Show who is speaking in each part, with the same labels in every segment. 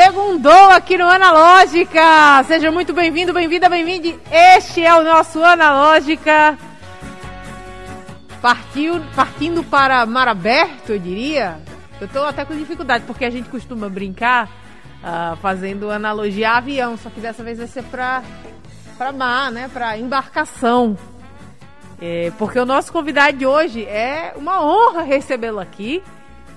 Speaker 1: Segundou aqui no Analógica. Seja muito bem-vindo, bem-vinda, bem-vinde. Este é o nosso Analógica. Partiu, partindo para mar aberto, eu diria. Eu estou até com dificuldade, porque a gente costuma brincar uh, fazendo analogia a avião, só que dessa vez vai ser para para mar, né? Para embarcação. É, porque o nosso convidado de hoje é uma honra recebê-lo aqui.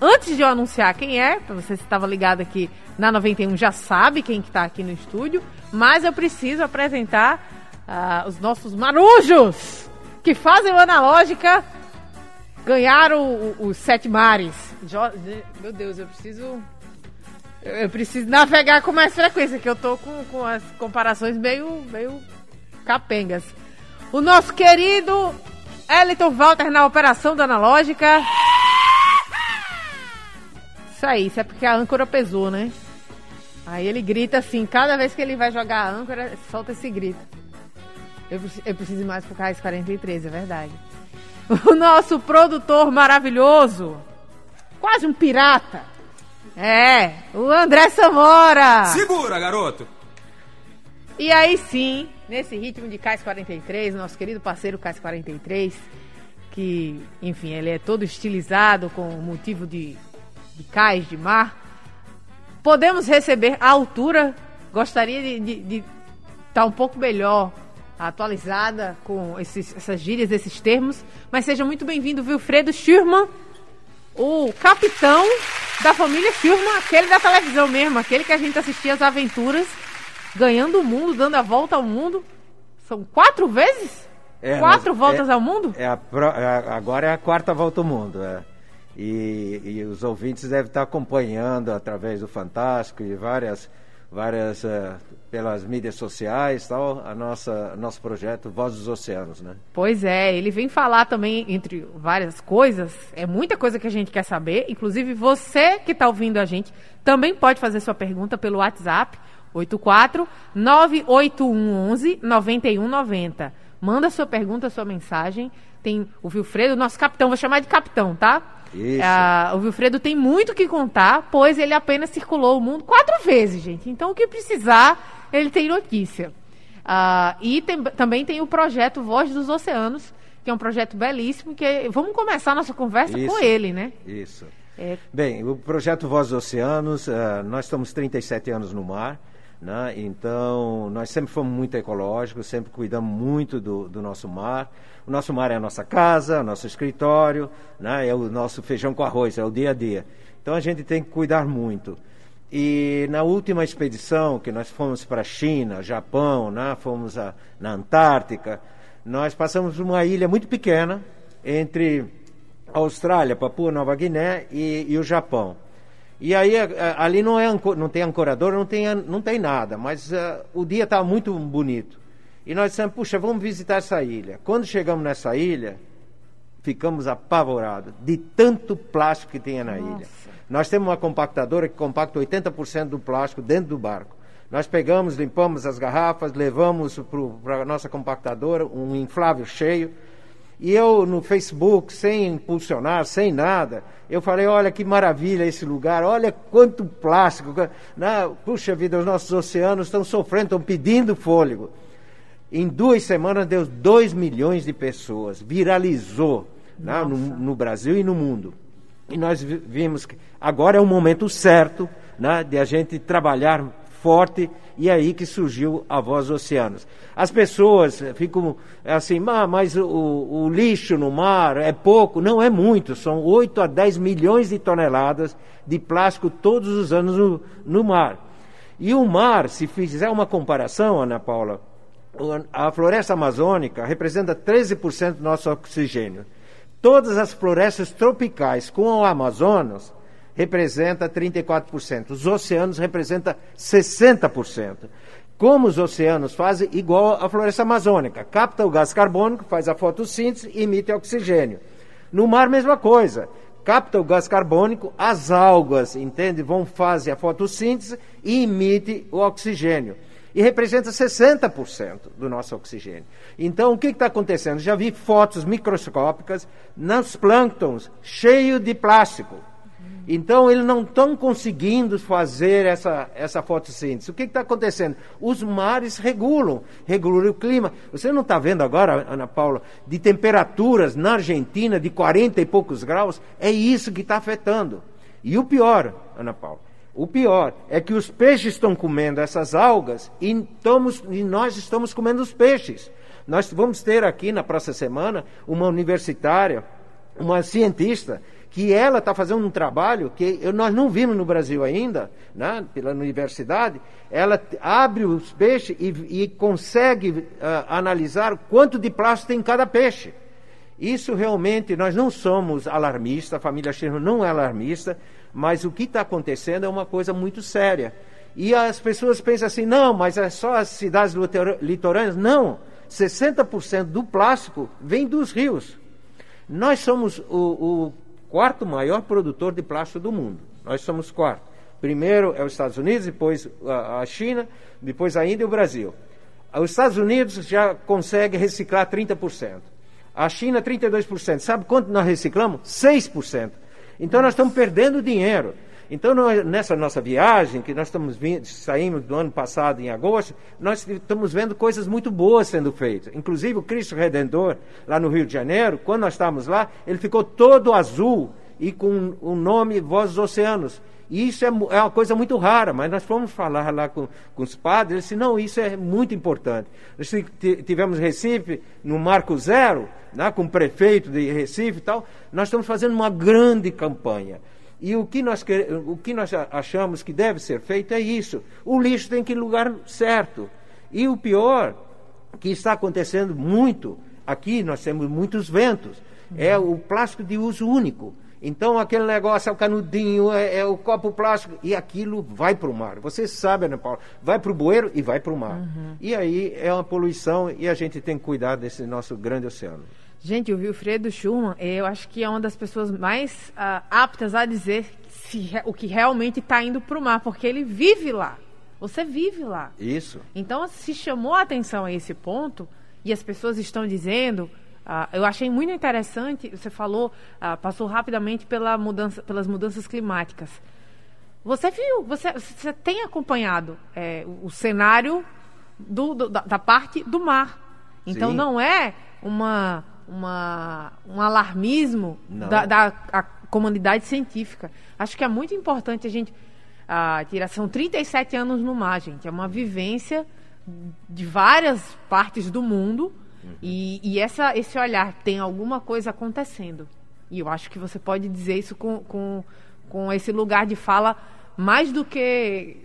Speaker 1: Antes de eu anunciar quem é, para você que estava ligado aqui na 91 já sabe quem que está aqui no estúdio, mas eu preciso apresentar uh, os nossos marujos que fazem o Analógica ganhar os sete mares. Jo Meu Deus, eu preciso. Eu preciso navegar com mais frequência, que eu tô com, com as comparações meio, meio capengas. O nosso querido Eliton Walter na operação da Analógica. Isso aí, isso é porque a âncora pesou, né? Aí ele grita assim, cada vez que ele vai jogar a âncora, solta esse grito. Eu, eu preciso mais pro KS 43, é verdade. O nosso produtor maravilhoso, quase um pirata. É, o André Samora.
Speaker 2: Segura, garoto.
Speaker 1: E aí sim, nesse ritmo de KS 43, nosso querido parceiro KS 43, que, enfim, ele é todo estilizado com motivo de de cais de mar, podemos receber a altura. Gostaria de estar tá um pouco melhor atualizada com esses, essas gírias, esses termos, mas seja muito bem-vindo, Wilfredo Schurman, o capitão da família Schurman, aquele da televisão mesmo, aquele que a gente assistia as aventuras, ganhando o mundo, dando a volta ao mundo. São quatro vezes? É, quatro voltas
Speaker 3: é,
Speaker 1: ao mundo?
Speaker 3: É a, é agora é a quarta volta ao mundo. É. E, e, os ouvintes devem estar acompanhando através do Fantástico e várias, várias uh, pelas mídias sociais, tal, a nossa nosso projeto Voz dos Oceanos, né?
Speaker 1: Pois é, ele vem falar também entre várias coisas. É muita coisa que a gente quer saber. Inclusive você que está ouvindo a gente também pode fazer sua pergunta pelo WhatsApp 84 98111 9190. Manda sua pergunta, sua mensagem. Tem o Vilfredo, nosso capitão, vou chamar de capitão, tá? Ah, o Wilfredo tem muito que contar, pois ele apenas circulou o mundo quatro vezes, gente. Então, o que precisar, ele tem notícia. Ah, e tem, também tem o projeto Voz dos Oceanos, que é um projeto belíssimo. Que vamos começar nossa conversa
Speaker 3: Isso.
Speaker 1: com ele, né?
Speaker 3: Isso. É... Bem, o projeto Voz dos Oceanos, uh, nós estamos 37 anos no mar. Né? Então, nós sempre fomos muito ecológicos, sempre cuidamos muito do, do nosso mar. O nosso mar é a nossa casa, o nosso escritório, né? é o nosso feijão com arroz, é o dia a dia. Então, a gente tem que cuidar muito. E na última expedição, que nós fomos para a China, Japão, né? fomos a, na Antártica, nós passamos uma ilha muito pequena entre a Austrália, Papua Nova Guiné e, e o Japão. E aí ali não, é, não tem ancorador, não tem, não tem nada, mas uh, o dia estava muito bonito. E nós dissemos, puxa, vamos visitar essa ilha. Quando chegamos nessa ilha, ficamos apavorados de tanto plástico que tinha na Nossa. ilha. Nós temos uma compactadora que compacta 80% do plástico dentro do barco. Nós pegamos, limpamos as garrafas, levamos para a nossa compactadora um inflável cheio e eu no Facebook, sem impulsionar, sem nada, eu falei, olha que maravilha esse lugar, olha quanto plástico. Na, puxa vida, os nossos oceanos estão sofrendo, estão pedindo fôlego. Em duas semanas deu 2 milhões de pessoas, viralizou né, no, no, Brasil e no mundo. E nós vimos que agora é o momento certo né, de a gente trabalhar forte e é aí que surgiu a Voz dos Oceanos. As pessoas ficam assim, ah, mas o, o, lixo no mar é pouco. Não é muito, são 8 a 10 milhões de toneladas de plástico todos os anos no, no mar. E o mar, se fizer uma comparação, Ana Paula, a floresta amazônica representa 13% do nosso oxigênio. Todas as florestas tropicais com o Amazonas representa 34%. Os oceanos representam 60%. como os oceanos fazem, igual a floresta amazônica. Capta o gás carbônico, faz a fotossíntese e emite oxigênio. No mar, mesma coisa. Capta o gás carbônico, as algas, entende? Vão fazer a fotossíntese e emite o oxigênio. E representa 60% do nosso oxigênio. Então, o que está acontecendo? Já vi fotos microscópicas nos plânctons cheio de plástico. Então, eles não estão conseguindo fazer essa, essa fotossíntese. O que está acontecendo? Os mares regulam, regulam o clima. Você não está vendo agora, Ana Paula, de temperaturas na Argentina de 40 e poucos graus? É isso que está afetando. E o pior, Ana Paula, o pior é que os peixes estão comendo essas algas e, estamos, e nós estamos comendo os peixes. Nós vamos ter aqui na próxima semana uma universitária, uma cientista, que ela está fazendo um trabalho que nós não vimos no Brasil ainda, né, pela universidade. Ela abre os peixes e, e consegue uh, analisar quanto de plástico tem em cada peixe. Isso realmente, nós não somos alarmistas, a família Sherman não é alarmista, mas o que está acontecendo é uma coisa muito séria. E as pessoas pensam assim, não, mas é só as cidades litorâneas. Não, 60% do plástico vem dos rios. Nós somos o, o quarto maior produtor de plástico do mundo. Nós somos quarto. Primeiro é os Estados Unidos, depois a China, depois a Índia e o Brasil. Os Estados Unidos já consegue reciclar 30%. A China, 32%. Sabe quanto nós reciclamos? 6%. Então nós estamos perdendo dinheiro. Então, nessa nossa viagem, que nós estamos vindo, saímos do ano passado, em agosto, nós estamos vendo coisas muito boas sendo feitas. Inclusive, o Cristo Redentor, lá no Rio de Janeiro, quando nós estávamos lá, ele ficou todo azul e com o nome Voz dos Oceanos. Isso é, é, uma coisa muito rara, mas nós fomos falar lá com, com os padres, eles disseram, não, isso é muito importante. Nós tivemos Recife no Marco Zero, né, com o prefeito de Recife e tal, nós estamos fazendo uma grande campanha. E o que, nós, o que nós achamos que deve ser feito é isso. O lixo tem que ir no lugar certo. E o pior, que está acontecendo muito, aqui nós temos muitos ventos, é o plástico de uso único. Então aquele negócio é o canudinho, é, é o copo plástico, e aquilo vai para o mar. Você sabe, Ana Paula, vai para o bueiro e vai para o mar. Uhum. E aí é uma poluição e a gente tem que cuidar desse nosso grande oceano.
Speaker 1: Gente, o Wilfredo Schumann, eu acho que é uma das pessoas mais uh, aptas a dizer se, o que realmente está indo para o mar, porque ele vive lá. Você vive lá.
Speaker 3: Isso.
Speaker 1: Então, se chamou a atenção a esse ponto, e as pessoas estão dizendo, uh, eu achei muito interessante, você falou, uh, passou rapidamente pela mudança, pelas mudanças climáticas. Você viu, você, você tem acompanhado é, o, o, cenário do, do, da, da, parte do mar. Então, Sim. não é uma uma, um alarmismo da, da comunidade científica. Acho que é muito importante a gente a tirar. São 37 anos no mar, gente. É uma vivência de várias partes do mundo. Uhum. E, e essa, esse olhar tem alguma coisa acontecendo. E eu acho que você pode dizer isso com, com, com esse lugar de fala mais do que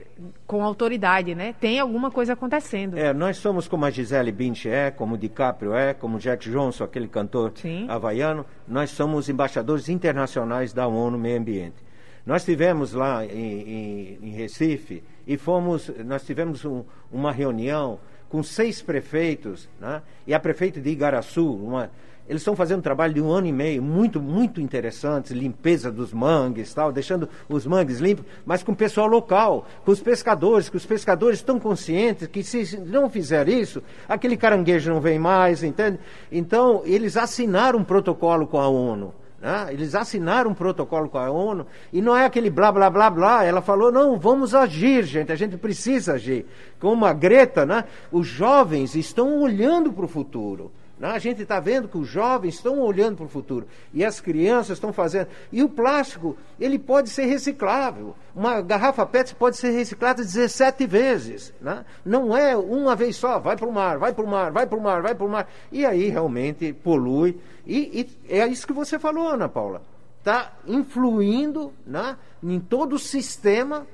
Speaker 1: com autoridade, né? Tem alguma coisa acontecendo.
Speaker 3: É, nós somos como a Gisele Bündchen é, como o DiCaprio é, como o Jack Johnson, aquele cantor Sim. havaiano. Nós somos embaixadores internacionais da ONU Meio Ambiente. Nós tivemos lá em, em, em Recife e fomos, nós tivemos um, uma reunião com seis prefeitos, né? E a prefeita de Igaraçu, uma eles estão fazendo um trabalho de um ano e meio, muito, muito interessante, limpeza dos mangues, tal, deixando os mangues limpos, mas com o pessoal local, com os pescadores, que os pescadores estão conscientes que se não fizer isso, aquele caranguejo não vem mais, entende? Então, eles assinaram um protocolo com a ONU. Né? Eles assinaram um protocolo com a ONU e não é aquele blá blá blá blá. Ela falou: não, vamos agir, gente, a gente precisa agir. Como a Greta, né? os jovens estão olhando para o futuro. Né? A gente está vendo que os jovens estão olhando para o futuro e as crianças estão fazendo. E o plástico, ele pode ser reciclável. Uma garrafa PET pode ser reciclada 17 vezes. Né? Não é uma vez só, vai para o mar, vai para o mar, vai para o mar, vai para o mar. E aí realmente polui. E, e, é isso que você falou, Ana Paula. Está influindo né, em todo o sistema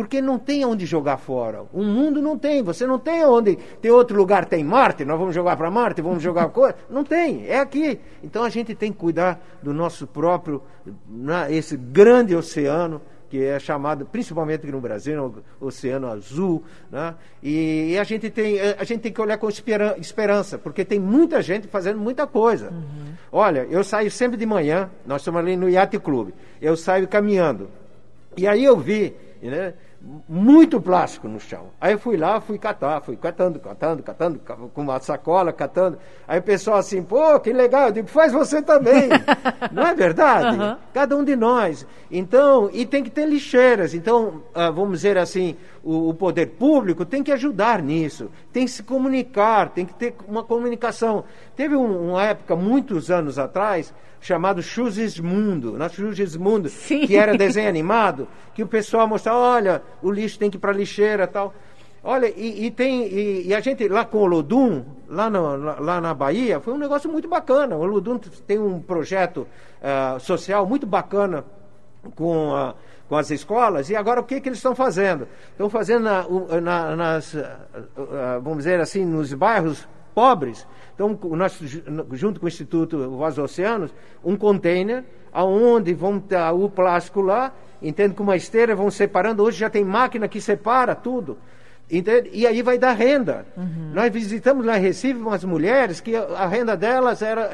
Speaker 3: porque não tem onde jogar fora. O mundo não tem. Você não tem onde. Tem outro lugar, tem Marte, nós vamos jogar para Marte, vamos jogar coisa. Não tem, é aqui. Então a gente tem que cuidar do nosso próprio, né, esse grande oceano, que é chamado, principalmente aqui no Brasil, o Oceano Azul, né? E, e, a gente tem a gente tem que olhar com esperança, porque tem muita gente fazendo muita coisa. Uhum. Olha, eu saio sempre de manhã, nós estamos ali no Yacht Clube, eu saio caminhando. E aí eu vi, né? Muito plástico no chão. Aí eu fui lá, fui catar, fui catando, catando, catando, com uma sacola, catando. Aí o pessoal assim, pô, que legal, eu digo, faz você também. Não é verdade? Uhum. Cada um de nós. Então, e tem que ter lixeiras. Então, ah, vamos dizer assim, o, o, poder público tem que ajudar nisso, tem que se comunicar, tem que ter uma comunicação. Teve um, uma época, muitos anos atrás, chamado Mundo, na Mundo, que era desenho animado, que o pessoal mostrava, olha, o lixo tem que ir para a lixeira tal. Olha, e, e tem, e, e, a gente lá com o Lodum, lá, no, lá na Bahia, foi um negócio muito bacana. O Lodum tem um projeto uh, social muito bacana com, com as escolas, e agora o que, que eles estão fazendo? Estão fazendo na, na, nas, uh, vamos dizer assim, nos bairros pobres, então, nós, junto com o Instituto Voz Oceanos, um container, aonde vão estar o plástico lá, entende? Com uma esteira, vão separando. Hoje já tem máquina que separa tudo. Entende? E aí vai dar renda. Uhum. Nós visitamos lá em Recife umas mulheres que a renda delas era,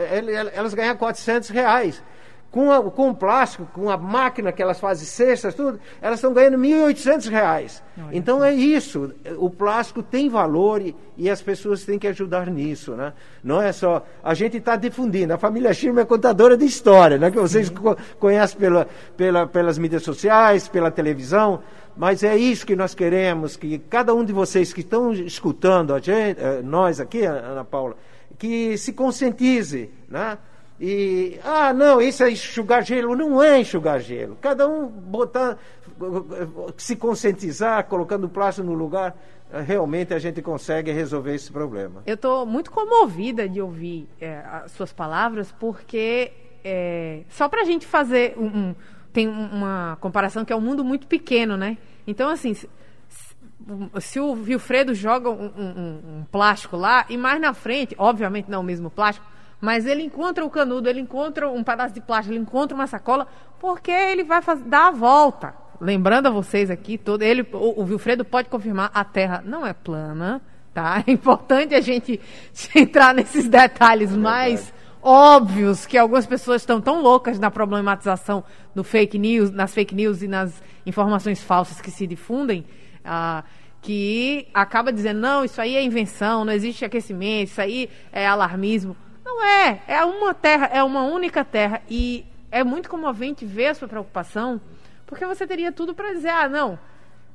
Speaker 3: elas ganhavam 400 reais com, a, com o plástico, com a máquina que elas fazem cestas, tudo, elas estão ganhando 1.800 reais. Então é isso. O plástico tem valor e, e, as pessoas têm que ajudar nisso. Né? Não é só. A gente está difundindo. A família Schirmer é contadora de história, né? que vocês co conhecem pela, pela, pelas mídias sociais, pela televisão. Mas é isso que nós queremos, que cada um de vocês que estão escutando a gente, eh, nós aqui, Ana Paula, que se conscientize, né? E, ah, não, isso é enxugar gelo. Não é enxugar gelo. Cada um botar, se conscientizar, colocando o plástico no lugar, realmente a gente consegue resolver esse problema.
Speaker 1: Eu estou muito comovida de ouvir é, as suas palavras, porque é, só para a gente fazer um, um, tem uma comparação que é um mundo muito pequeno, né? Então, assim, se, se o Wilfredo joga um, um, um plástico lá, e mais na frente, obviamente não o mesmo plástico, mas ele encontra o canudo, ele encontra um pedaço de plástico, ele encontra uma sacola, porque ele vai fazer, dar a volta. Lembrando a vocês aqui, todo ele, o, o Wilfredo pode confirmar, a Terra não é plana, tá? É importante a gente entrar nesses detalhes é mais óbvios que algumas pessoas estão tão loucas na problematização do fake news, nas fake news e nas informações falsas que se difundem, ah, que acaba dizendo, não, isso aí é invenção, não existe aquecimento, isso aí é alarmismo. Não é. É uma terra, é uma única terra. E é muito comovente ver a sua preocupação, porque você teria tudo para dizer, ah, não,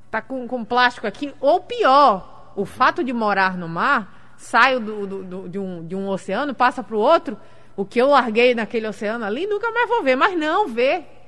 Speaker 1: tá com, com plástico aqui. Ou pior, o fato de morar no mar, saio do, do, do de, um, de um oceano, passa para o outro, o que eu larguei naquele oceano ali, nunca mais vou ver. Mas não, ver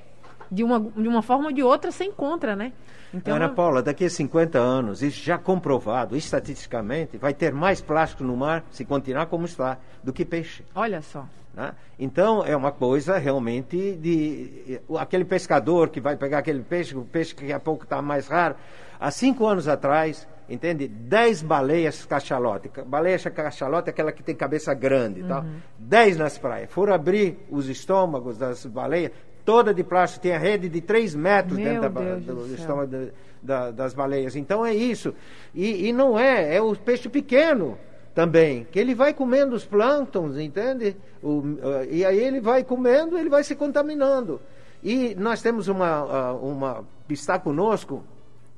Speaker 1: de uma, de uma forma ou de outra você encontra, né?
Speaker 3: Então, Ana Paula, daqui a 50 anos, isso já comprovado, estatisticamente, vai ter mais plástico no mar, se continuar como está, do que peixe.
Speaker 1: Olha só.
Speaker 3: Né? Então, é uma coisa realmente de. Aquele pescador que vai pegar aquele peixe, o peixe que daqui a pouco está mais raro. Há cinco anos atrás, entende? Dez baleias cachalote. Baleia cachalote é aquela que tem cabeça grande, uhum. tá? Dez nas praias. Foram abrir os estômagos das baleias, toda de plástico, tem a rede de 3 metros Meu dentro da, do, do estômago da, das baleias. Então é isso. E, e, não é, é o peixe pequeno também, que ele vai comendo os plânctons, entende? O, uh, e aí ele vai comendo, ele vai se contaminando. E nós temos uma, uh, uma está conosco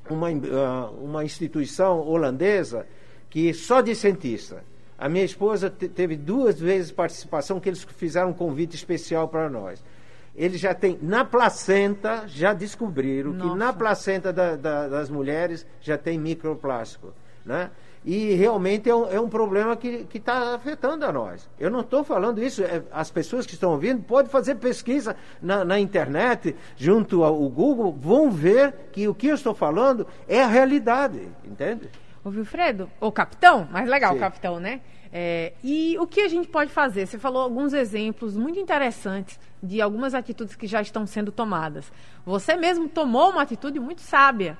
Speaker 3: uma, uh, uma instituição holandesa que só de cientista. A minha esposa teve duas vezes participação que eles fizeram um convite especial para nós eles já têm, na placenta, já descobriram Nossa. que na placenta da, da, das mulheres já tem microplástico, né? E realmente é um, é um problema que está afetando a nós. Eu não estou falando isso, é, as pessoas que estão ouvindo podem fazer pesquisa na, na internet, junto ao Google, vão ver que o que eu estou falando é a realidade, entende?
Speaker 1: Ô Wilfredo, o capitão, mais legal Sim. o capitão, né? É, e o que a gente pode fazer? Você falou alguns exemplos muito interessantes de algumas atitudes que já estão sendo tomadas. Você mesmo tomou uma atitude muito sábia,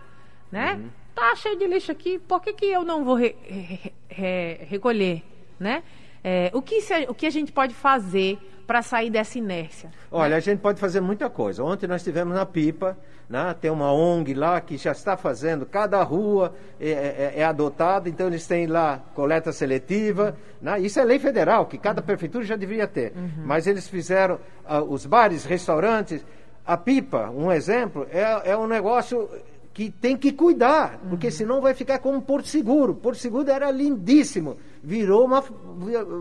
Speaker 1: né? Uhum. Tá cheio de lixo aqui, por que, que eu não vou re, re, re, recolher, né? É, o, que se, o que a gente pode fazer para sair dessa inércia?
Speaker 3: Olha, né? a gente pode fazer muita coisa. Ontem nós tivemos na Pipa, né, tem uma ONG lá que já está fazendo, cada rua é, é, é adotada, então eles têm lá coleta seletiva. Né, isso é lei federal, que cada prefeitura já deveria ter. Uhum. Mas eles fizeram uh, os bares, restaurantes. A Pipa, um exemplo, é, é um negócio que tem que cuidar, porque uhum. senão vai ficar como Porto Seguro. Porto Seguro era lindíssimo, virou uma,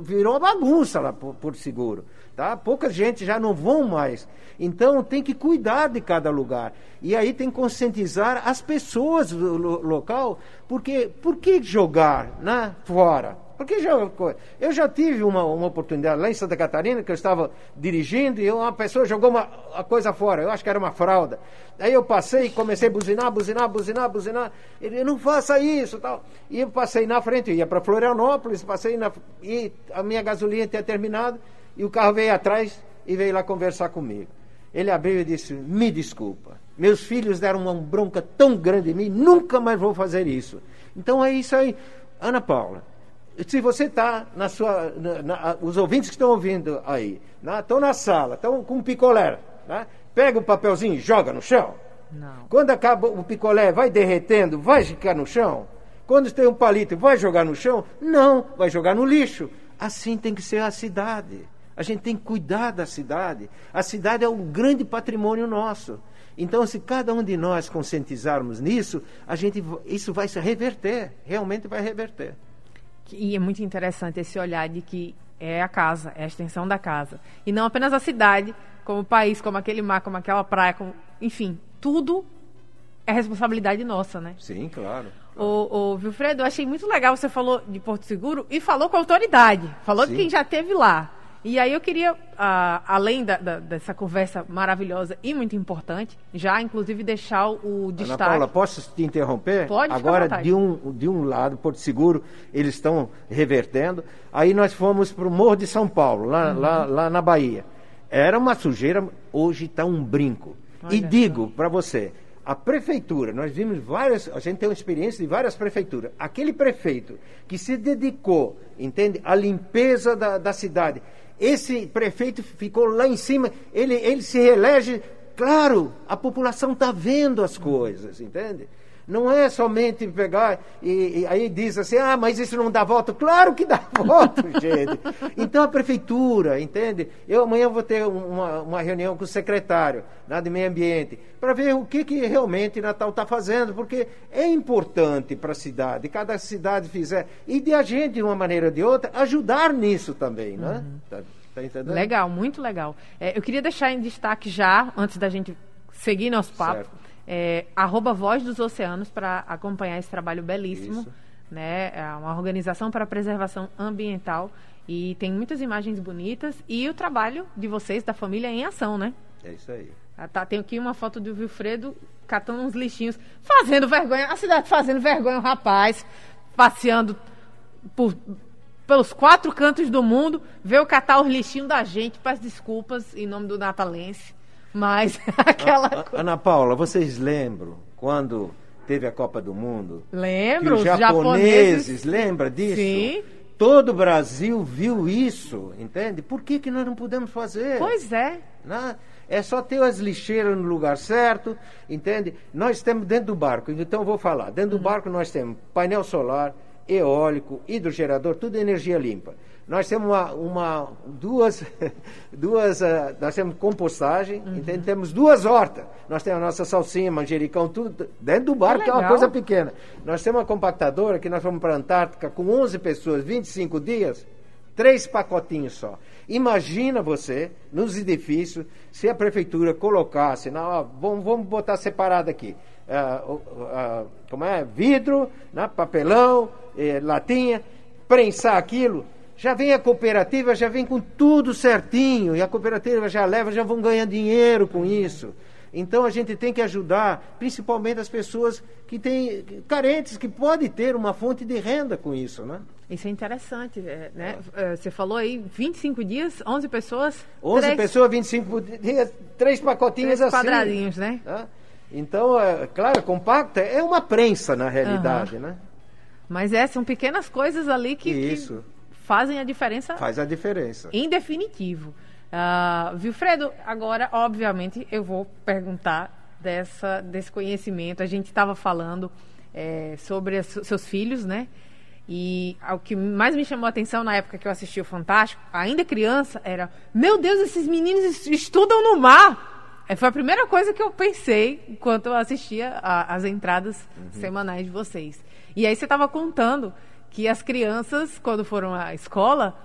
Speaker 3: virou uma bagunça lá, Porto Seguro. Tá? Pouca gente já não vão mais. Então tem que cuidar de cada lugar. E aí tem que conscientizar as pessoas do local, porque por que jogar né, fora? Porque já, eu já tive uma, uma oportunidade lá em Santa Catarina, que eu estava dirigindo e uma pessoa jogou uma, uma coisa fora, eu acho que era uma fralda. Aí eu passei comecei a buzinar, buzinar, buzinar, buzinar. Ele, não faça isso tal. E eu passei na frente, eu ia para Florianópolis, passei na. E a minha gasolina tinha terminado, e o carro veio atrás e veio lá conversar comigo. Ele abriu e disse: Me desculpa, meus filhos deram uma bronca tão grande em mim, nunca mais vou fazer isso. Então é isso aí. Ana Paula, se você está na sua. Na, na, os ouvintes que estão ouvindo aí, estão na sala, estão com um picolé, né? pega o papelzinho e joga no chão.
Speaker 1: Não.
Speaker 3: Quando acaba o picolé, vai derretendo, vai ficar no chão. Quando tem um palito, vai jogar no chão? Não, vai jogar no lixo. Assim tem que ser a cidade. A gente tem que cuidar da cidade. A cidade é um grande patrimônio nosso. Então, se cada um de nós conscientizarmos nisso, a gente, isso vai se reverter, realmente vai reverter.
Speaker 1: E é muito interessante esse olhar de que é a casa, é a extensão da casa. E não apenas a cidade, como o país, como aquele mar, como aquela praia, como, enfim, tudo é responsabilidade nossa, né?
Speaker 3: Sim, claro.
Speaker 1: O, o Wilfredo, eu achei muito legal, você falou de Porto Seguro e falou com autoridade. Falou Sim. de quem já esteve lá. E aí eu queria, ah, além da, da, dessa conversa maravilhosa e muito importante, já inclusive deixar o, destaque.
Speaker 3: Ana Paula, posso te interromper?
Speaker 1: Pode.
Speaker 3: Agora, de um, de um lado, Porto Seguro, eles estão revertendo. Aí nós fomos para o Morro de São Paulo, lá, uhum. lá, lá na Bahia. Era uma sujeira, hoje está um brinco. Olha e digo para você, a prefeitura, nós vimos várias, a gente tem uma experiência de várias prefeituras. Aquele prefeito que se dedicou, entende, à limpeza da, da cidade, esse prefeito ficou lá em cima, ele, ele se reelege. Claro, a população está vendo as coisas, entende? Não é somente pegar e, e, aí diz assim, ah, mas isso não dá voto. Claro que dá voto, gente. Então a prefeitura, entende? Eu amanhã vou ter uma, uma reunião com o secretário né, de meio ambiente para ver o que, que realmente Natal está fazendo, porque é importante para a cidade, cada cidade fizer, e de a gente, de uma maneira ou de outra, ajudar nisso também, né? Uhum. Tá,
Speaker 1: tá legal, muito legal. É, eu queria deixar em destaque já, antes da gente seguir nosso papo, certo é, arroba Voz dos Oceanos para acompanhar esse trabalho belíssimo. Isso. Né? É uma organização para a preservação ambiental e tem muitas imagens bonitas e o trabalho de vocês, da família, em ação, né?
Speaker 3: É isso aí.
Speaker 1: Ah, tá, tem aqui uma foto do Wilfredo catando uns lixinhos, fazendo vergonha, a cidade fazendo vergonha, o rapaz passeando por, pelos quatro cantos do mundo, veio catar os lixinhos da gente, peço desculpas em nome do natalense. Mas aquela
Speaker 3: a, a, Ana Paula, vocês lembram quando teve a Copa do Mundo?
Speaker 1: Lembro,
Speaker 3: os japoneses, japoneses lembra disso?
Speaker 1: Sim.
Speaker 3: Todo o Brasil viu isso, entende? Por que, que nós não podemos fazer?
Speaker 1: Pois é.
Speaker 3: Né? É só ter as lixeiras no lugar certo, entende? Nós temos dentro do barco, então eu vou falar. Dentro do uhum. barco nós temos painel solar, eólico, hidrogerador, tudo energia limpa. Nós temos uma, uma duas, duas uh, nós temos compostagem, uhum. entende? temos duas hortas. Nós temos a nossa salsinha, manjericão, tudo dentro do barco, que, que é uma coisa pequena. Nós temos uma compactadora que nós fomos para a Antártica com 11 pessoas, 25 dias, três pacotinhos só. Imagina você, nos edifícios, se a prefeitura colocasse, não, ó, vamos, vamos botar separado aqui. Uh, uh, como é? Vidro, né? papelão, eh, latinha, prensar aquilo, já vem a cooperativa, já vem com tudo certinho, e a cooperativa já leva, já vão ganhar dinheiro com isso. Então a gente tem que ajudar, principalmente as pessoas que têm carentes, que podem ter uma fonte de renda com isso, né?
Speaker 1: Isso é interessante, é, né? É. Você falou aí 25 dias, 11 pessoas.
Speaker 3: 11 três... pessoas, 25 dias, três pacotinhos três
Speaker 1: assim. quadradinhos, né?
Speaker 3: né? Então, é, claro, compacta é uma prensa na realidade, uhum. né?
Speaker 1: Mas é, são pequenas coisas ali que,
Speaker 3: Isso.
Speaker 1: Que fazem a diferença.
Speaker 3: Faz a diferença.
Speaker 1: Em definitivo. Uh, Vilfredo, agora, obviamente, eu vou perguntar dessa, desse conhecimento. A gente estava falando é, sobre as, seus filhos, né? E o que mais me chamou a atenção na época que eu assisti o Fantástico, ainda criança, era: Meu Deus, esses meninos estudam no mar! É, foi a primeira coisa que eu pensei enquanto eu assistia a, as entradas uhum. semanais de vocês. E aí você estava contando que as crianças, quando foram à escola,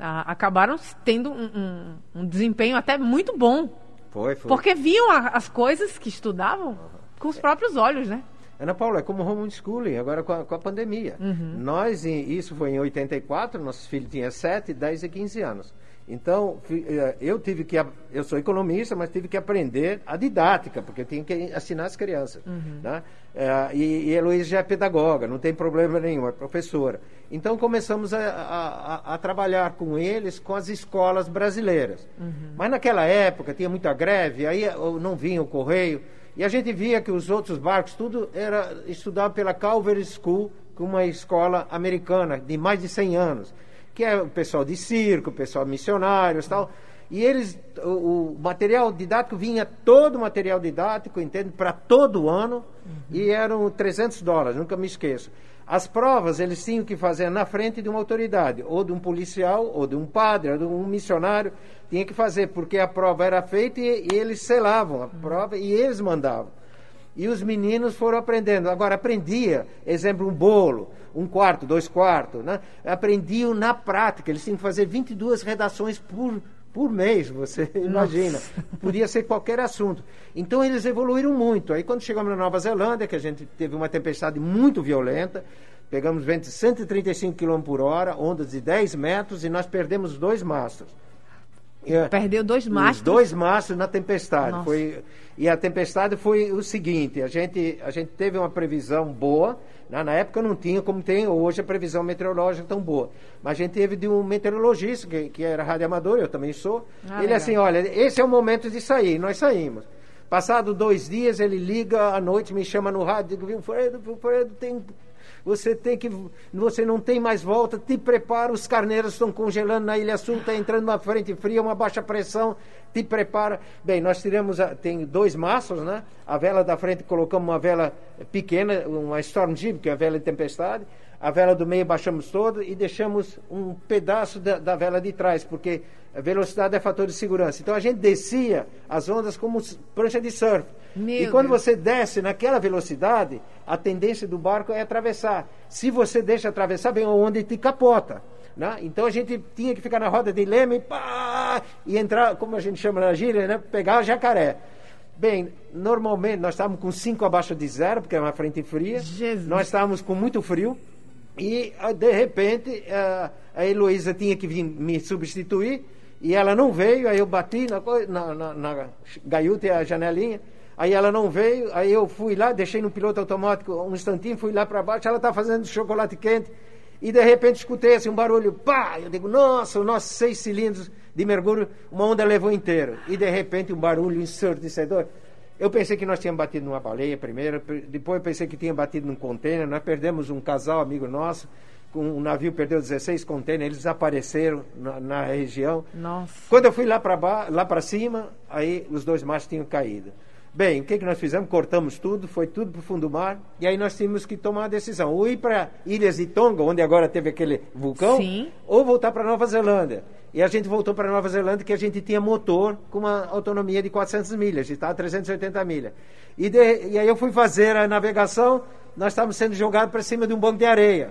Speaker 1: a, acabaram tendo um, um, um, desempenho até muito bom.
Speaker 3: Foi, foi.
Speaker 1: Porque viam a, as coisas que estudavam uhum. com os próprios olhos, né?
Speaker 3: Ana Paula, é como homeschooling, agora com a, com a pandemia. Uhum. Nós, isso foi em 84, nossos filhos tinham 7, 10 e 15 anos. Então, eh, eu tive que, eu sou economista, mas tive que aprender a didática, porque eu tinha que ensinar as crianças. Uhum. Né? É, e, e a Heloísa já é pedagoga, não tem problema nenhum, é professora. Então, começamos a, a, a trabalhar com eles, com as escolas brasileiras. Uhum. Mas naquela época, tinha muita greve, aí não vinha o correio, e a gente via que os outros barcos, tudo era estudado pela Calvary School, é uma escola americana de mais de 100 anos que é o pessoal de circo, o pessoal missionários tal. E eles, o, o, material didático vinha todo o material didático, entende, para todo ano, uhum. e eram 300 dólares, nunca me esqueço. As provas eles tinham que fazer na frente de uma autoridade, ou de um policial, ou de um padre, ou de um missionário, tinha que fazer, porque a prova era feita e, e eles selavam a prova e eles mandavam. E os meninos foram aprendendo. Agora, aprendia, exemplo, um bolo, um quarto, dois quartos, né? Aprendiam na prática. Eles tinham que fazer 22 redações por, por mês, você imagina. Podia ser qualquer assunto. Então, eles evoluíram muito. Aí, quando chegamos na Nova Zelândia, que a gente teve uma tempestade muito violenta, pegamos ventos de 135 km por hora, ondas de 10 metros, e nós perdemos dois mastros.
Speaker 1: É, Perdeu dois mastros?
Speaker 3: dois mastros na tempestade. Foi, e a tempestade foi o seguinte: a gente, a gente teve uma previsão boa. Né? Na época não tinha como tem hoje a previsão meteorológica tão boa. Mas a gente teve de um meteorologista, que, que era radioamador, eu também sou. Ah, ele legal. assim: olha, esse é o momento de sair. Nós saímos. Passado dois dias, ele liga à noite, me chama no rádio, digo, Wilfredo, Wilfredo, tem você tem que, você não tem mais volta, te prepara, os carneiros estão congelando na Ilha Sul, está entrando uma frente fria, uma baixa pressão, te prepara. Bem, nós tiramos, a, tem dois mastros, né? A vela da frente colocamos uma vela pequena, uma Storm Jib, que é a vela de tempestade, a vela do meio baixamos toda e deixamos um pedaço da, da, vela de trás, porque a velocidade é fator de segurança. Então a gente descia as ondas como prancha de surf. Meu e quando Deus. você desce naquela velocidade, a tendência do barco é atravessar. Se você deixa atravessar, vem uma onda e te capota. Né? Então a gente tinha que ficar na roda de leme pá, e entrar, como a gente chama na gíria, né? pegar jacaré. Bem, normalmente nós estávamos com 5 abaixo de zero, porque era uma frente fria. Jesus. Nós estávamos com muito frio. E, ah, de repente, a, a Heloísa tinha que vir me substituir e ela não veio. Aí eu bati na, na, na, na gaiuta e a janelinha. Aí ela não veio. Aí eu fui lá, deixei no piloto automático um instantinho, fui lá para baixo. Ela está fazendo chocolate quente. E de repente escutei assim um barulho, pá! Eu digo, nossa, os nossos seis cilindros de mergulho, uma onda levou inteiro. E de repente um barulho ensurdecedor. Eu pensei que nós tínhamos batido numa baleia primeiro, depois eu pensei que tinha batido num container. Nós perdemos um casal amigo nosso, um navio perdeu 16 containers, eles desapareceram na, na região.
Speaker 1: Nossa.
Speaker 3: Quando eu fui lá para lá para cima, aí os dois machos tinham caído. Bem, o que, que nós fizemos? Cortamos tudo, foi tudo para o fundo do mar, e aí nós tínhamos que tomar uma decisão: ou ir para Ilhas de Tonga, onde agora teve aquele vulcão,
Speaker 1: Sim.
Speaker 3: ou voltar para Nova Zelândia. E a gente voltou para Nova Zelândia, que a gente tinha motor com uma autonomia de 400 milhas, estava a 380 milhas. E, de, e aí eu fui fazer a navegação, nós estávamos sendo jogados para cima de um banco de areia.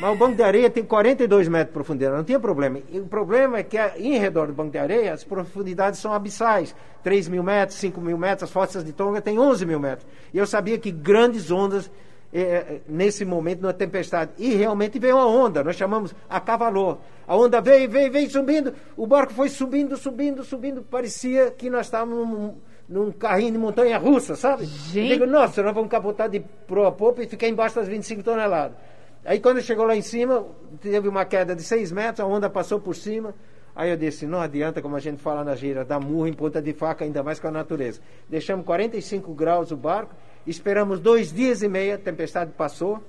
Speaker 3: Mas o banco de areia tem 42 metros de profundidade, não tinha problema. E o problema é que em redor do banco de areia as profundidades são abissais. 3 mil metros, 5 mil metros, as fossas de Tonga têm 11 mil metros. E eu sabia que grandes ondas é, nesse momento, numa tempestade. E realmente veio uma onda, nós chamamos a cavalor. A onda veio, veio, veio subindo, o barco foi subindo, subindo, subindo. Parecia que nós estávamos num, carrinho de montanha russa, sabe?
Speaker 1: Gente.
Speaker 3: Eu digo, nossa, nós vamos capotar de proa a popa e ficar embaixo das 25 toneladas. Aí quando chegou lá em cima, teve uma queda de 6 metros, a onda passou por cima. Aí eu disse, não adianta, como a gente fala na gira, dar murro em ponta de faca, ainda mais com a natureza. Deixamos 45 graus o barco Esperamos dois dias e meio, a tempestade passou.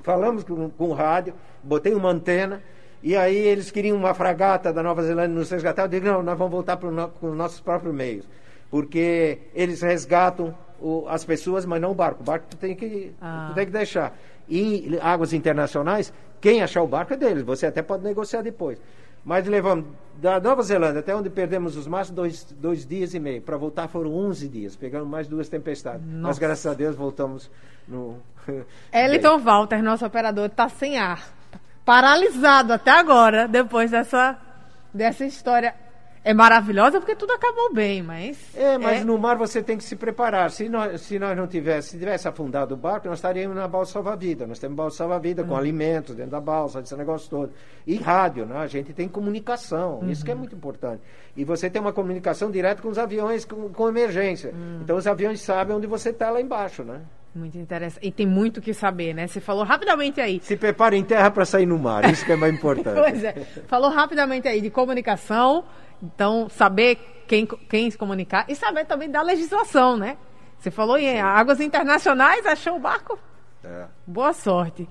Speaker 3: Falamos com, com o rádio, botei uma antena E aí eles queriam uma fragata da Nova Zelândia nos resgatar. Eu digo, não, nós vamos voltar no, com os nossos próprios meios. Porque eles resgatam o, as pessoas, mas não o barco. O barco tu tem que, ah. tu tem que deixar. E águas internacionais, quem achar o barco é deles. Você até pode negociar depois. Mas levamos da Nova Zelândia até onde perdemos os mastros, dois, dois dias e meio. Para voltar foram 11 dias. Pegamos mais duas tempestades. Nossa. Mas graças a Deus voltamos no.
Speaker 1: Eliton Walter, nosso operador, está sem ar. Paralisado até agora, depois dessa, dessa história é maravilhosa porque tudo acabou bem, mas.
Speaker 3: É, mas é... no mar você tem que se preparar. Se nós, se nós não tivesse, se tivesse afundado o barco, nós estaríamos na balsa salva-vida. Nós temos balsa salva-vida com uhum. alimentos dentro da balsa, esse negócio todo. E rádio, né? A gente tem comunicação, uhum. isso que é muito importante. E você tem uma comunicação direta com os aviões com, com emergência. Uhum. Então os aviões sabem onde você está lá embaixo, né?
Speaker 1: Muito interessante. E tem muito o que saber, né? Você falou rapidamente aí.
Speaker 3: Se prepare em terra para sair no mar, isso que é mais importante.
Speaker 1: pois é. Falou rapidamente aí de comunicação então, saber quem, quem se comunicar e saber também da legislação, né? Você falou em águas internacionais, achou o barco? É. Boa sorte.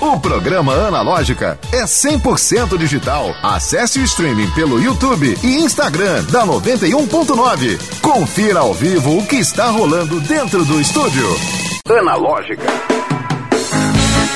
Speaker 4: O programa Analógica é 100% digital. Acesse o streaming pelo YouTube e Instagram da 91.9. Confira ao vivo o que está rolando dentro do estúdio. Analógica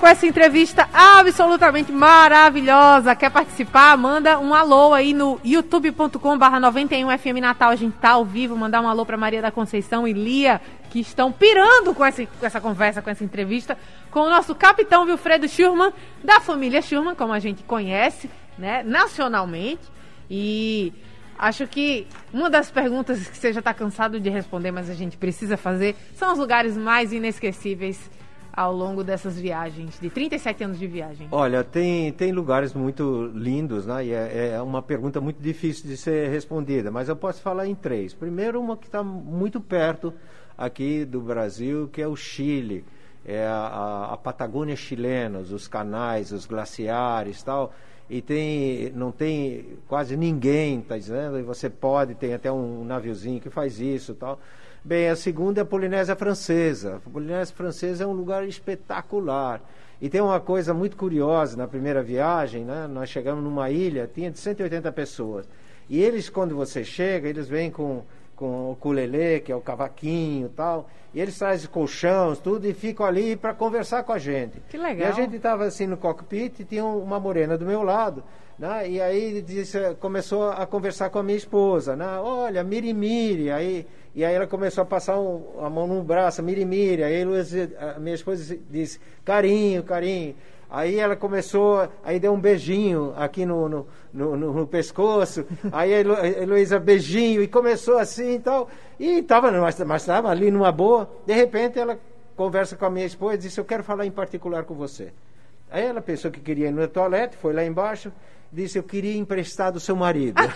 Speaker 1: com essa entrevista absolutamente maravilhosa. Quer participar? Manda um alô aí no youtube.com/barra 91FM Natal. A gente tá ao vivo. Mandar um alô para Maria da Conceição e Lia, que estão pirando com essa, com essa conversa, com essa entrevista, com o nosso capitão Wilfredo Schurman, da família Schurman, como a gente conhece, né, nacionalmente. E acho que uma das perguntas que você já está cansado de responder, mas a gente precisa fazer, são os lugares mais inesquecíveis ao longo dessas viagens, de 37 anos de viagem?
Speaker 3: Olha, tem, tem lugares muito lindos, né? E é, é uma pergunta muito difícil de ser respondida, mas eu posso falar em três. Primeiro, uma que está muito perto aqui do Brasil, que é o Chile. É a, a, Patagônia chilena, os canais, os glaciares tal e tem não tem quase ninguém tá dizendo e você pode tem até um naviozinho que faz isso tal Bem, a segunda é a Polinésia Francesa. A Polinésia Francesa é um lugar espetacular. E tem uma coisa muito curiosa na primeira viagem, né? Nós chegamos numa ilha, tinha de 180 pessoas. E eles, quando você chega, eles vêm com, com o culelê, que é o cavaquinho e tal, e eles trazem colchões, tudo, e ficam ali para conversar com a gente.
Speaker 1: Que legal.
Speaker 3: E a gente estava assim no cockpit e tinha uma morena do meu lado, né? E aí disse, começou a conversar com a minha esposa, né? Olha, miri, miri, aí e aí ela começou a passar um, a mão no braço, mirimiri. Aí a minha esposa disse, carinho, carinho. Aí ela começou, aí deu um beijinho aqui no, no, no, no pescoço. Aí a Heloísa, beijinho, e começou assim e tal. E estava, mas estava ali numa boa. De repente ela conversa com a minha esposa e disse, eu quero falar em particular com você. Aí ela pensou que queria ir no toalete, foi lá embaixo, disse, eu queria emprestar do seu marido.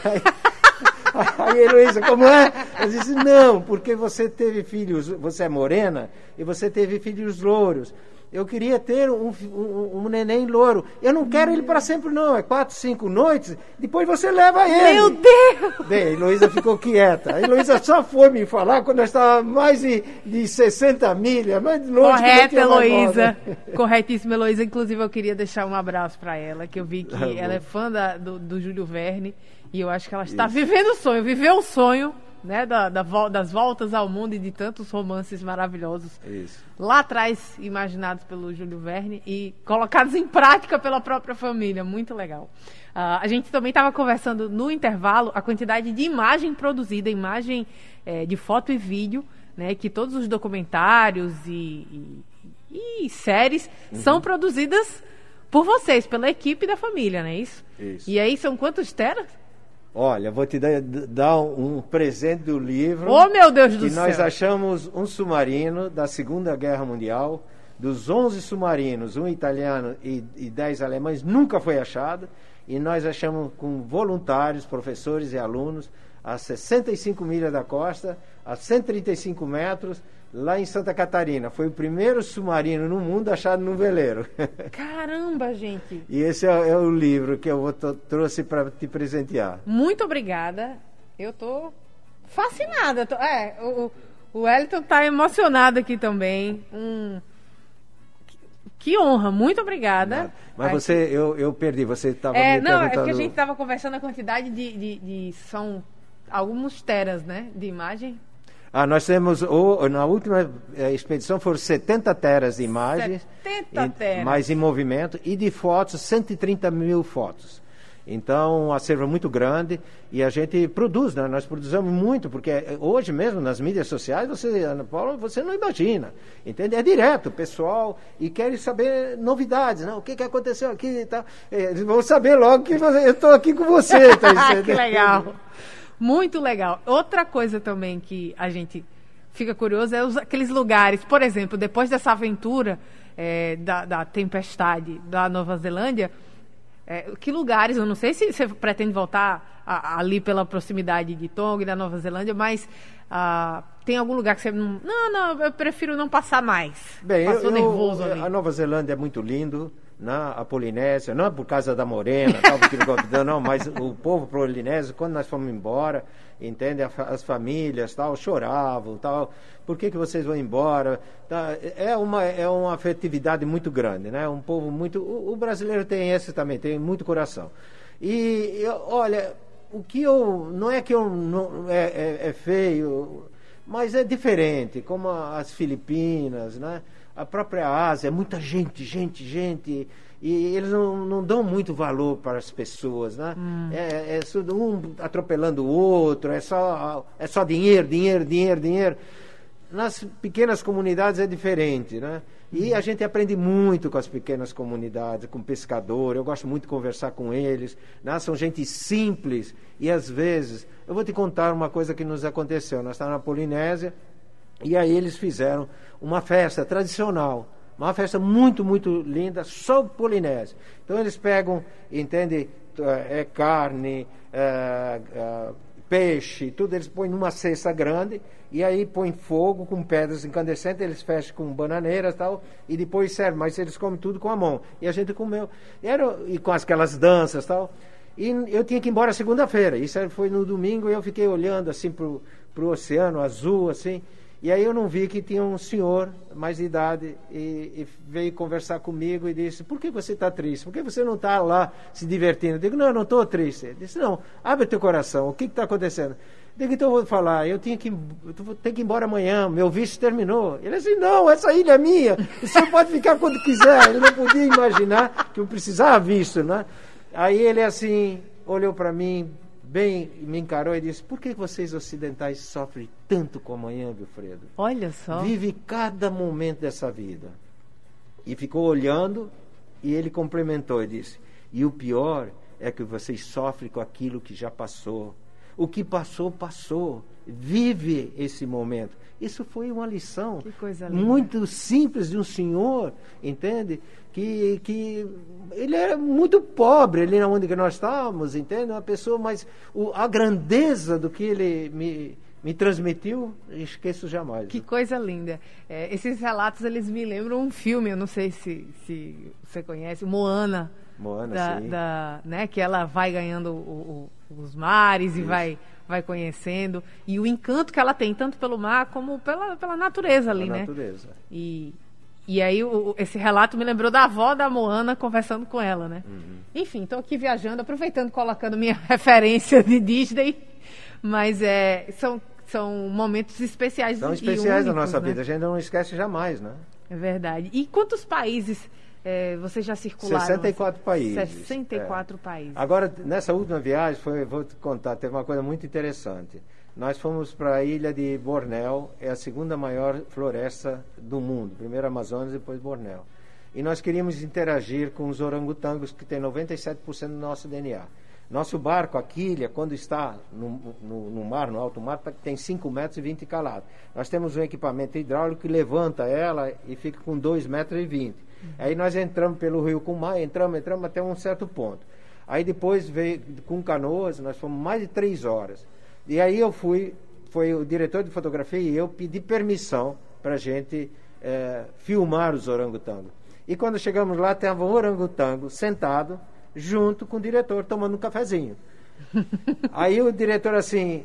Speaker 3: Aí, Heloísa, como é? Eu disse, não, porque você teve filhos, você é morena, e você teve filhos louros. Eu queria ter um, um, um neném louro. Eu não quero ele para sempre, não. É quatro, cinco noites. Depois você leva ele.
Speaker 1: Meu Deus!
Speaker 3: Bem, a Heloísa ficou quieta. A Heloísa só foi me falar quando eu estava mais de, de 60 milhas, mais longe.
Speaker 1: Correto, Heloísa. Corretíssima, Heloísa. Inclusive, eu queria deixar um abraço para ela, que eu vi que ah, ela é fã da, do, do Júlio Verne. E eu acho que ela está Isso. vivendo o sonho, viveu o sonho né, da, da, das voltas ao mundo e de tantos romances maravilhosos
Speaker 3: Isso.
Speaker 1: lá atrás imaginados pelo Júlio Verne e colocados em prática pela própria família. Muito legal. Uh, a gente também estava conversando no intervalo a quantidade de imagem produzida, imagem é, de foto e vídeo, né, que todos os documentários e, e, e séries uhum. são produzidas por vocês, pela equipe da família, não é isso?
Speaker 3: Isso.
Speaker 1: E aí são quantos teras?
Speaker 3: Olha, vou te dar, dar um presente do livro.
Speaker 1: Oh, meu Deus do
Speaker 3: céu! nós achamos um submarino da Segunda Guerra Mundial. Dos 11 submarinos, um italiano e, e 10 alemães nunca foi achado. E nós achamos com voluntários, professores e alunos, a 65 milhas da costa, a 135 metros, lá em Santa Catarina. Foi o primeiro submarino no mundo achado no veleiro.
Speaker 1: Caramba, gente!
Speaker 3: e esse é, é, o livro que eu vou, trouxe para te presentear.
Speaker 1: Muito obrigada. Eu tô fascinada. Tô, é, o, o Wellington tá emocionado aqui também. Um, Que honra, muito obrigada.
Speaker 3: Nada. Mas você, eu, eu perdi, você estava
Speaker 1: É,
Speaker 3: me
Speaker 1: não, é
Speaker 3: perguntando...
Speaker 1: porque a gente estava conversando a quantidade de, de, de- São alguns teras, né? De imagem.
Speaker 3: Ah, nós temos, o- na última eh, expedição foram 70 teras de imagens.
Speaker 1: 70
Speaker 3: em-
Speaker 1: teras.
Speaker 3: Mais em movimento. E de fotos, 130 mil fotos. Então, um acervo é muito grande e a gente produz, né? Nós produzimos muito, porque eh, hoje mesmo nas mídias sociais, você, Ana Paula, você não imagina, entende? É direto, pessoal, e querem saber novidades, né? O que, que aconteceu aqui e tal. Eh, vou saber logo que eu estou aqui com você. tá entendendo?
Speaker 1: que legal. Muito legal. Outra coisa também que a gente fica curioso é os- aqueles lugares. Por exemplo, depois dessa aventura é, da, da tempestade da Nova Zelândia, é, que lugares? Eu não sei se você pretende voltar a- ali pela proximidade de Tonga e da Nova Zelândia, mas ah, tem algum lugar que você não. Não, não, eu prefiro não passar mais.
Speaker 3: Bem, eu-
Speaker 1: Passou
Speaker 3: eu-
Speaker 1: nervoso ali.
Speaker 3: a Nova Zelândia é muito lindo, né? a Polinésia, não é por causa da morena, tal, porque não mas o povo polinésio, quando nós fomos embora, entende, as famílias tal, choravam, tal, por que, que vocês vão embora? Tá, é, uma, é uma afetividade muito grande, né? um povo muito... O, o brasileiro tem esse também, tem muito coração. E, olha, o que eu... Não é que eu não, é, é- é feio, mas é diferente, como as Filipinas, né? A própria Ásia, é muita gente, gente, gente, e eles não, não dão muito valor para as pessoas, né? É, é só um atropelando o outro, é só, é só dinheiro, dinheiro, dinheiro, dinheiro. Nas pequenas comunidades é diferente, né? E a gente aprende muito com as pequenas comunidades, com pescador. Eu gosto muito de conversar com eles. Né? São gente simples e às vezes eu vou te contar uma coisa que nos aconteceu. Nós estávamos na Polinésia e aí eles fizeram uma festa tradicional, uma festa muito muito linda, só polinésia. Então eles pegam, entende, é carne, é, é, peixe, tudo eles põem numa cesta grande e aí põem fogo com pedras incandescentes, eles fecham com bananeiras e tal, e depois servem, mas eles comem tudo com a mão. E a gente comeu. E, era, e com aquelas danças e tal. E eu tinha que ir embora segunda-feira. Isso foi no domingo e eu fiquei olhando assim pro, pro oceano azul, assim. E aí eu não vi que tinha um senhor mais de idade e, e veio conversar comigo e disse, por que você está triste? Por que você não está lá se divertindo? Eu digo, não, eu não estou triste. Ele disse, não, abre teu coração, o que está acontecendo? Eu digo, então eu vou falar, eu tinha que, eu ter que ir embora amanhã, meu visto terminou. Ele disse, não, essa ilha é minha, o senhor pode ficar quando quiser. Ele não podia imaginar que eu precisava visto, né? Aí ele assim, olhou para mim, bem, me encarou e disse, por que vocês ocidentais sofrem tanto com amanhã, Wilfredo?
Speaker 1: Olha só.
Speaker 3: Vive cada momento dessa vida. E ficou olhando e ele complementou e disse: E o pior é que vocês sofrem com aquilo que já passou. O que passou, passou. Vive esse momento. Isso foi uma lição muito simples de um senhor, entende? Que, que ele era muito pobre ali onde que nós estávamos, entende? Uma pessoa, mas o, a grandeza do que ele me, me transmitiu, esqueço jamais.
Speaker 1: Que coisa linda. É, esses relatos, eles me lembram um filme, eu não sei se, se você conhece, Moana.
Speaker 3: Moana,
Speaker 1: da,
Speaker 3: sim.
Speaker 1: da- né, que ela vai ganhando o- o- os mares e vai, vai conhecendo. E o encanto que ela tem, tanto pelo mar como pela, pela natureza ali,
Speaker 3: a
Speaker 1: né?
Speaker 3: natureza.
Speaker 1: E, e aí o- esse relato me lembrou da avó da Moana conversando com ela, né?
Speaker 3: Uhum.
Speaker 1: Enfim, estou aqui viajando, aproveitando, colocando minha referência de Disney. Mas é, são, são momentos especiais
Speaker 3: São especiais da nossa
Speaker 1: né?
Speaker 3: vida, a gente não esquece jamais, né?
Speaker 1: É verdade. E quantos países é, vocês já circularam?
Speaker 3: 64 países.
Speaker 1: 64
Speaker 3: É.
Speaker 1: países.
Speaker 3: Agora, nessa última viagem, foi, vou te contar, teve uma coisa muito interessante. Nós fomos para a ilha de Bornéu, é a segunda maior floresta do mundo. Primeiro Amazonas, depois Bornéu. E nós queríamos interagir com os orangotangos, que tem 97% do nosso DNA. Nosso barco, a quilha, quando está no, no- no mar, no alto mar, tá- tem 5 metros e 20 calado. Nós temos um equipamento hidráulico que levanta ela e fica com 2 metros e 20. Aí nós entramos pelo rio Cumá, entramos, entramos até um certo ponto. Aí depois veio com canoas, nós fomos mais de três horas. E aí eu fui, foi o diretor de fotografia e eu pedi permissão para a gente eh, filmar os orangotangos. E quando chegamos lá, estava um orangotango sentado junto com o diretor tomando um cafezinho. Aí o diretor assim,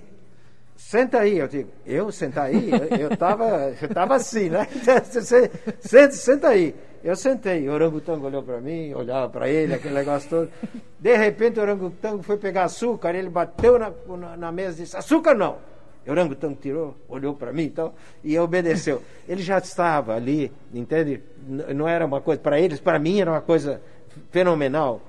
Speaker 3: senta aí. Eu digo, eu sentar aí? Eu estava eu tava assim, né? Senta, senta aí. Eu sentei, o orangotango olhou para mim, olhava para ele, aquele negócio todo. De repente o orangotango foi pegar açúcar, ele bateu na, na, na mesa e disse, açúcar não. O orangotango tirou, olhou para mim então, e obedeceu. Ele já estava ali, entende? Não era uma coisa, para eles, para mim era uma coisa fenomenal.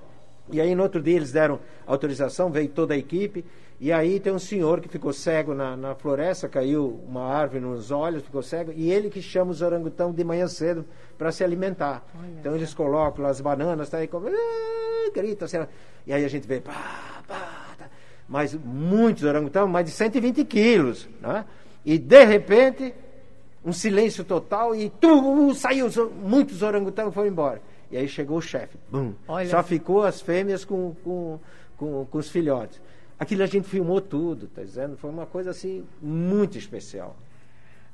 Speaker 3: E aí no outro dia eles deram autorização, veio toda a equipe, e aí tem um senhor que ficou cego na, na floresta, caiu uma árvore nos olhos, ficou cego, e ele que chama os orangotangos de manhã cedo para se alimentar. Olha então eles colocam as bananas, tá aí, como, grita, assim, e aí a gente vê, pá, pá, tá. mas muitos orangotangos, mais de 120 quilos, né? E de repente, um silêncio total e tu, saiu, muitos orangotangos foram embora. E aí chegou o chefe, bum, só ficou as fêmeas com, com, com, com os filhotes. Aquilo a gente filmou tudo, tá dizendo? Foi uma coisa assim muito especial.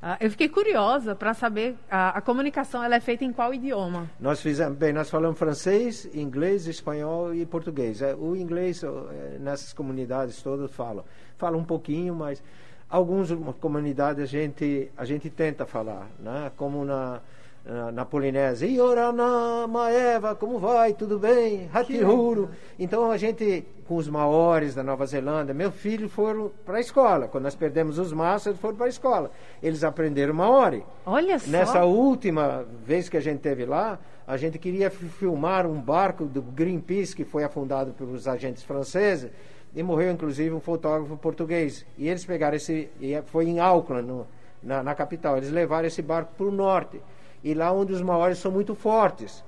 Speaker 1: Ah, eu fiquei curiosa para saber a, a, comunicação ela é feita em qual idioma?
Speaker 3: Nós fizemos bem, nós falamos francês, inglês, espanhol e português. É, o inglês é, nessas comunidades todas falam, fala um pouquinho, mas algumas comunidades a gente a gente tenta falar, né? Como na na, na Polinésia. Iorana, Maeva, como vai? Tudo bem? Hatihuru. Então a gente, com os maores da Nova Zelândia, meu filho foram para a escola. Quando nós perdemos os maços, eles foram para a escola. Eles aprenderam maori.
Speaker 1: Olha só.
Speaker 3: Nessa última vez que a gente teve lá, a gente queria filmar um barco do Greenpeace que foi afundado pelos agentes franceses e morreu inclusive um fotógrafo português. E eles pegaram esse, e foi em Auckland, no, na, na capital. Eles levaram esse barco para o norte e lá onde os maiores são muito fortes.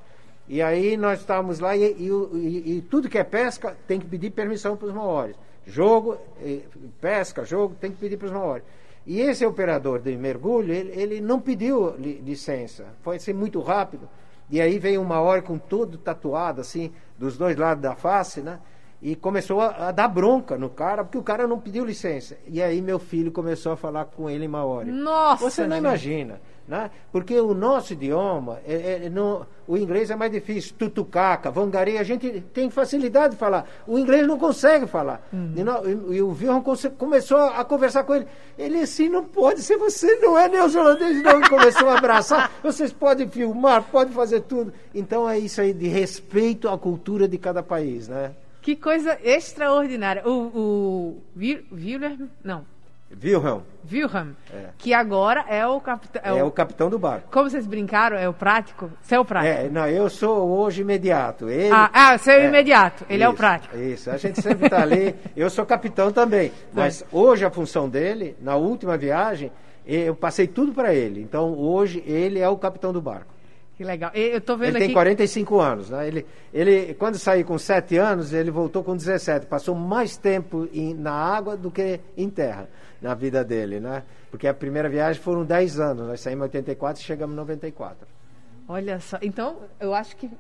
Speaker 3: E aí nós estávamos lá e, e, e, tudo que é pesca tem que pedir permissão para os maiores. Jogo, pesca, jogo, tem que pedir para os maiores. E esse operador de mergulho, ele, ele não pediu li, licença. Foi ser muito rápido. E aí veio uma hora com tudo tatuado, assim, dos dois lados da face, né? E começou a, a, dar bronca no cara, porque o cara não pediu licença. E aí meu filho começou a falar com ele em Maori.
Speaker 1: Nossa!
Speaker 3: Você não imagina. Né? Porque o nosso idioma, é, é, no, o inglês é mais difícil. Tutucaca, vangari, a gente tem facilidade de falar. O inglês não consegue falar. Uhum. E, no, e, o Wilhelm começou a conversar com ele. Ele assim, não pode ser, você não é neozelandês, não. E começou a abraçar. Vocês podem filmar, podem fazer tudo. Então é isso aí de respeito à cultura de cada país, né?
Speaker 1: Que coisa extraordinária. O, o não,
Speaker 3: Wilhelm.
Speaker 1: Wilhelm. É. Que agora é o capitão.
Speaker 3: É, é o... o... capitão do barco.
Speaker 1: Como vocês brincaram, é o prático? Você é o prático?
Speaker 3: É, não, eu sou hoje imediato. Ele,
Speaker 1: ah, ah, você é o imediato. Ele
Speaker 3: isso,
Speaker 1: é o prático.
Speaker 3: Isso, a gente sempre está ali. Eu sou capitão também. Mas hoje a função dele, na última viagem, eu passei tudo para ele. Então hoje ele é o capitão do barco.
Speaker 1: Que legal. Eu tô vendo
Speaker 3: ele
Speaker 1: aqui...
Speaker 3: tem 45 anos. Né? Ele, ele, quando saiu com 7 anos, ele voltou com 17. Passou mais tempo em, na água do que em terra na vida dele, né? Porque a primeira viagem foram 10 anos, nós saímos em 84 e chegamos em 94.
Speaker 1: Olha só, então eu acho que.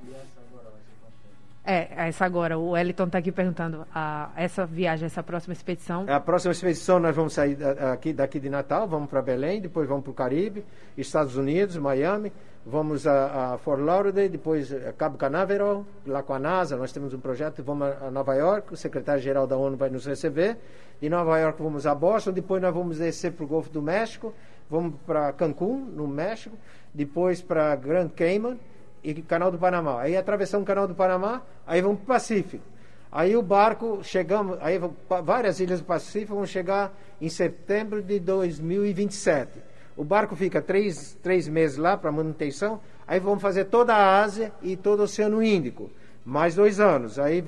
Speaker 1: É, essa agora, o Eliton está aqui perguntando, a, essa viagem, essa próxima expedição.
Speaker 3: A próxima expedição nós vamos sair daqui, daqui de Natal, vamos para Belém, depois vamos para o Caribe, Estados Unidos, Miami, vamos a, a Fort Lauderdale, depois a Cabo Canaveral, lá com a NASA, nós temos um projeto, vamos a Nova York, o secretário-geral da ONU vai nos receber, de Nova York vamos a Boston, depois nós vamos descer para o Golfo do México, vamos para Cancún, no México, depois para Grand Cayman e Canal do Panamá. Aí atravessamos o Canal do Panamá, aí vamos para o Pacífico. Aí o barco, chegamos, aí várias ilhas do Pacífico vão chegar em setembro de 2027. O barco fica três, três meses lá para manutenção, aí vamos fazer toda a Ásia e todo o Oceano Índico. Mais dois anos. Aí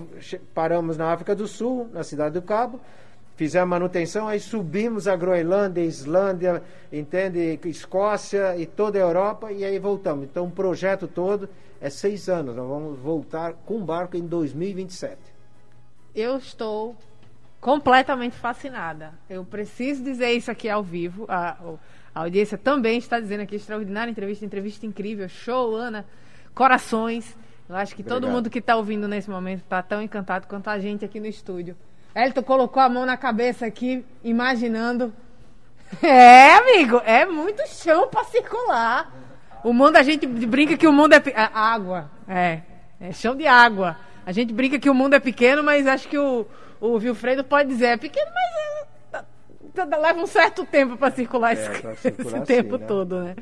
Speaker 3: paramos na África do Sul, na cidade do Cabo, fizemos manutenção, aí subimos a Groenlândia, Islândia, entende, Escócia e toda a Europa, e aí voltamos. Então o projeto todo é seis anos, nós vamos voltar com barco em 2027.
Speaker 1: Eu estou completamente fascinada. Eu preciso dizer isso aqui ao vivo. A, a audiência também está dizendo aqui, extraordinária entrevista, entrevista incrível, show, Ana, corações. Eu acho que Obrigado. todo mundo que está ouvindo nesse momento está tão encantado quanto a gente aqui no estúdio. Elton colocou a mão na cabeça aqui, imaginando. É, amigo, é muito chão para circular. O mundo, a gente brinca que o mundo é, é. Água, é. É chão de água. A gente brinca que o mundo é pequeno, mas acho que o, o Vilfredo pode dizer: é pequeno, mas é, tá, leva um certo tempo para circular, esse,
Speaker 3: É, circular
Speaker 1: esse tempo
Speaker 3: sim, né?
Speaker 1: todo, né?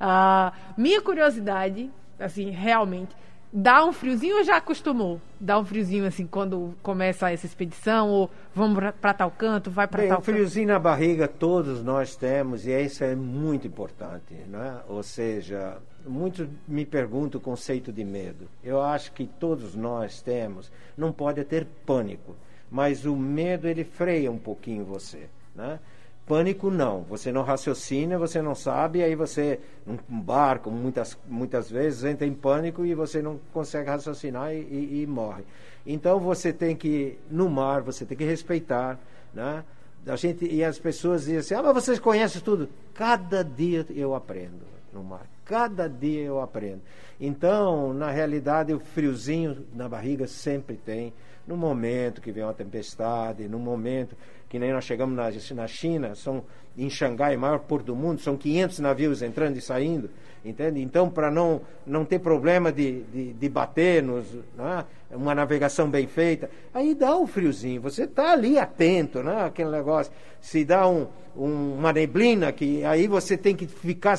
Speaker 1: Ah, minha curiosidade, assim, realmente, dá um friozinho ou já acostumou? Dá um friozinho, assim, quando começa essa expedição, ou vamos para tal canto, vai para tal
Speaker 3: o friozinho na barriga todos nós temos e isso é muito importante, né? Ou seja, muitos me perguntam o conceito de medo. Eu acho que todos nós temos. Não pode ter pânico, mas o medo ele freia um pouquinho você, né? Pânico não, você não raciocina, você não sabe, aí você, num barco, muitas, muitas vezes entra em pânico e você não consegue raciocinar e, e, e morre. Então você tem que, no mar, você tem que respeitar, né? A gente, e as pessoas dizem assim, ah, mas vocês conhecem tudo. Cada dia eu aprendo no mar. Cada dia eu aprendo. Então, na realidade, o friozinho na barriga sempre tem. No momento que vem uma tempestade, no momento que nem nós chegamos na, na China, são em Xangai, maior porto do mundo, são 500 navios entrando e saindo, entende? Então, para não, não ter problema de, de, de bater, nos, né? uma navegação bem feita, aí dá o friozinho, você está ali atento, né? aquele negócio. Se dá um, um, uma neblina, que aí você tem que ficar.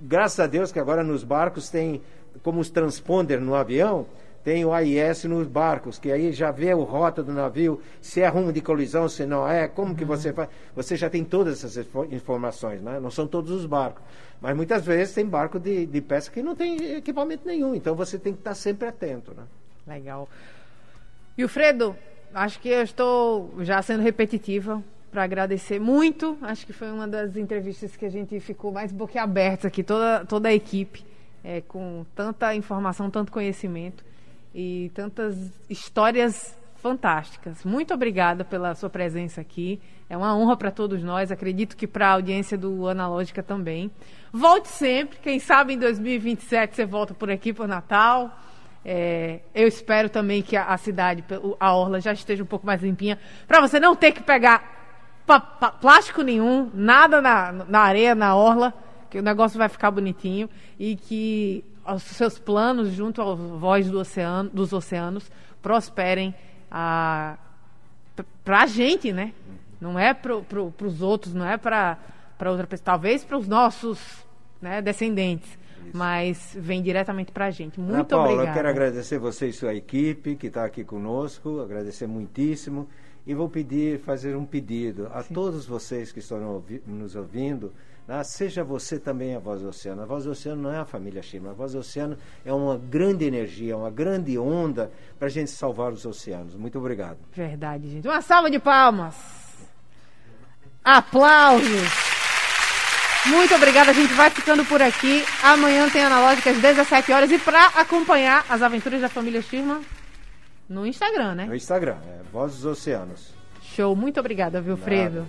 Speaker 3: Graças a Deus que agora nos barcos tem, como os transponder no avião, tem o AIS nos barcos, que aí já vê o rota do navio, se é rumo de colisão, se não é, como que você faz. Você já tem todas essas informações, né? não são todos os barcos. Mas muitas vezes tem barco de, de pesca que não tem equipamento nenhum, então você tem que estar sempre atento. Né?
Speaker 1: Legal. E o Fredo, acho que eu estou já sendo repetitiva para agradecer muito. Acho que foi uma das entrevistas que a gente ficou mais boquiabertos aqui, toda, toda a equipe, é, com tanta informação, tanto conhecimento e tantas histórias fantásticas. Muito obrigada pela sua presença aqui. É uma honra para todos nós. Acredito que para a audiência do Analógica também. Volte sempre. Quem sabe em 2027 você volta por aqui por Natal. É, eu espero também que a, cidade, a orla, já esteja um pouco mais limpinha, para você não ter que pegar plástico nenhum, nada na, na areia, na orla, que o negócio vai ficar bonitinho e que os seus planos junto à voz do oceano, dos oceanos prosperem para a gente, né? Não é para pro, os outros, não é para outra pessoa, talvez para os nossos né, descendentes. Isso. Mas vem diretamente para a gente. Muito Ana
Speaker 3: Paula,
Speaker 1: obrigada.
Speaker 3: eu quero agradecer você e sua equipe que está aqui conosco, agradecer muitíssimo. E vou pedir, fazer um pedido a Sim. todos vocês que estão nos ouvindo, né? seja você também a Voz do Oceano. A Voz do Oceano não é a família Chima. A Voz do Oceano é uma grande energia, uma grande onda para a gente salvar os oceanos. Muito obrigado.
Speaker 1: Verdade, gente. Uma salva de palmas. Aplausos. Muito obrigada, a gente vai ficando por aqui. Amanhã tem Analógica às 17 horas. E para acompanhar as aventuras da família Schirman no Instagram, né?
Speaker 3: No Instagram, é Voz dos Oceanos.
Speaker 1: Show, muito obrigada, Vilfredo.